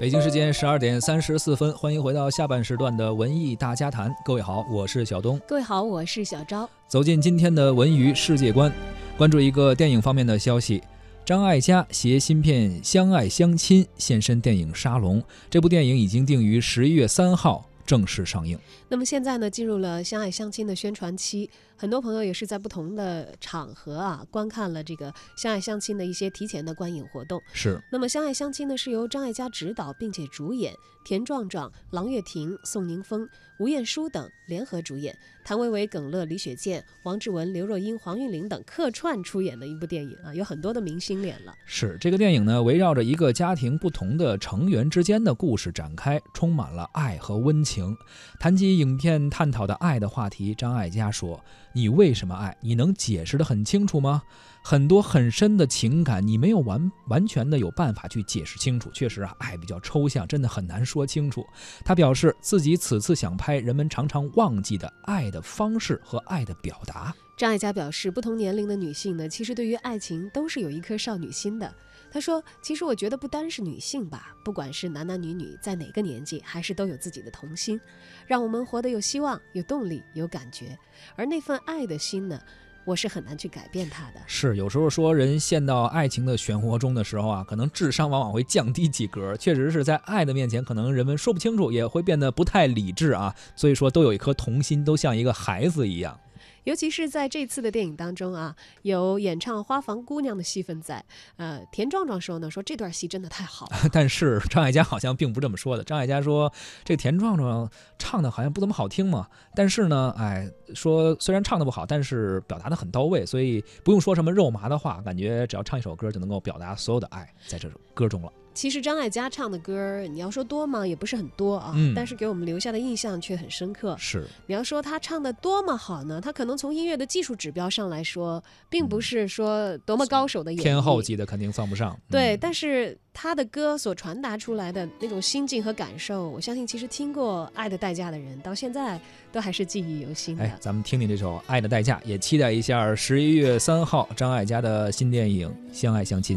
北京时间十二点三十四分，欢迎回到下半时段的文艺大家谈。各位好，我是小东。各位好，我是小昭。走进今天的文娱世界观，关注一个电影方面的消息：张艾嘉携新片《相爱相亲》现身电影《沙龙》。这部电影已经定于十一月三号正式上映。那么现在呢，进入了《相爱相亲》的宣传期。很多朋友也是在不同的场合啊，观看了这个《相爱相亲》的一些提前的观影活动。是。那么《相爱相亲》呢，是由张艾嘉执导并且主演，田壮壮、郎月婷、宋宁峰、吴彦姝等联合主演，谭维维、耿乐、李雪健、王志文、刘若英、黄韵玲等客串出演的一部电影啊，有很多的明星脸了。是这个电影呢，围绕着一个家庭不同的成员之间的故事展开，充满了爱和温情。谈及影片探讨的爱的话题，张艾嘉说。你为什么爱？你能解释得很清楚吗？很多很深的情感，你没有完完全的有办法去解释清楚。确实啊，爱比较抽象，真的很难说清楚。他表示自己此次想拍人们常常忘记的爱的方式和爱的表达。张艾嘉表示，不同年龄的女性呢，其实对于爱情都是有一颗少女心的。他说：“其实我觉得不单是女性吧，不管是男男女女，在哪个年纪，还是都有自己的童心，让我们活得有希望、有动力、有感觉。而那份爱的心呢，我是很难去改变它的。是有时候说人陷到爱情的漩涡中的时候啊，可能智商往往会降低几格。确实是在爱的面前，可能人们说不清楚，也会变得不太理智啊。所以说，都有一颗童心，都像一个孩子一样。”尤其是在这次的电影当中啊，有演唱《花房姑娘》的戏份在。呃，田壮壮说呢，说这段戏真的太好。但是张艾嘉好像并不这么说的。张艾嘉说，这田壮壮唱的好像不怎么好听嘛。但是呢，哎，说虽然唱的不好，但是表达的很到位，所以不用说什么肉麻的话，感觉只要唱一首歌就能够表达所有的爱在这首歌中了。其实张艾嘉唱的歌，你要说多吗？也不是很多啊，但是给我们留下的印象却很深刻。是，你要说他唱的多么好呢？他可能从音乐的技术指标上来说，并不是说多么高手的演天后级的肯定算不上。对，但是他的歌所传达出来的那种心境和感受，我相信其实听过《爱的代价》的人，到现在都还是记忆犹新的。哎，咱们听听这首《爱的代价》，也期待一下十一月三号张艾嘉的新电影《相爱相亲》。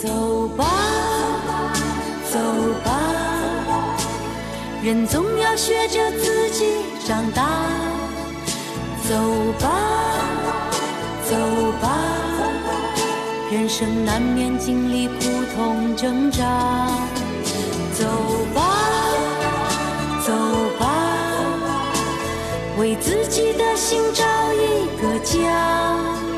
走吧，走吧，人总要学着自己长大。走吧，走吧，人生难免经历苦痛挣扎。走吧，走吧，为自己的心找一个家。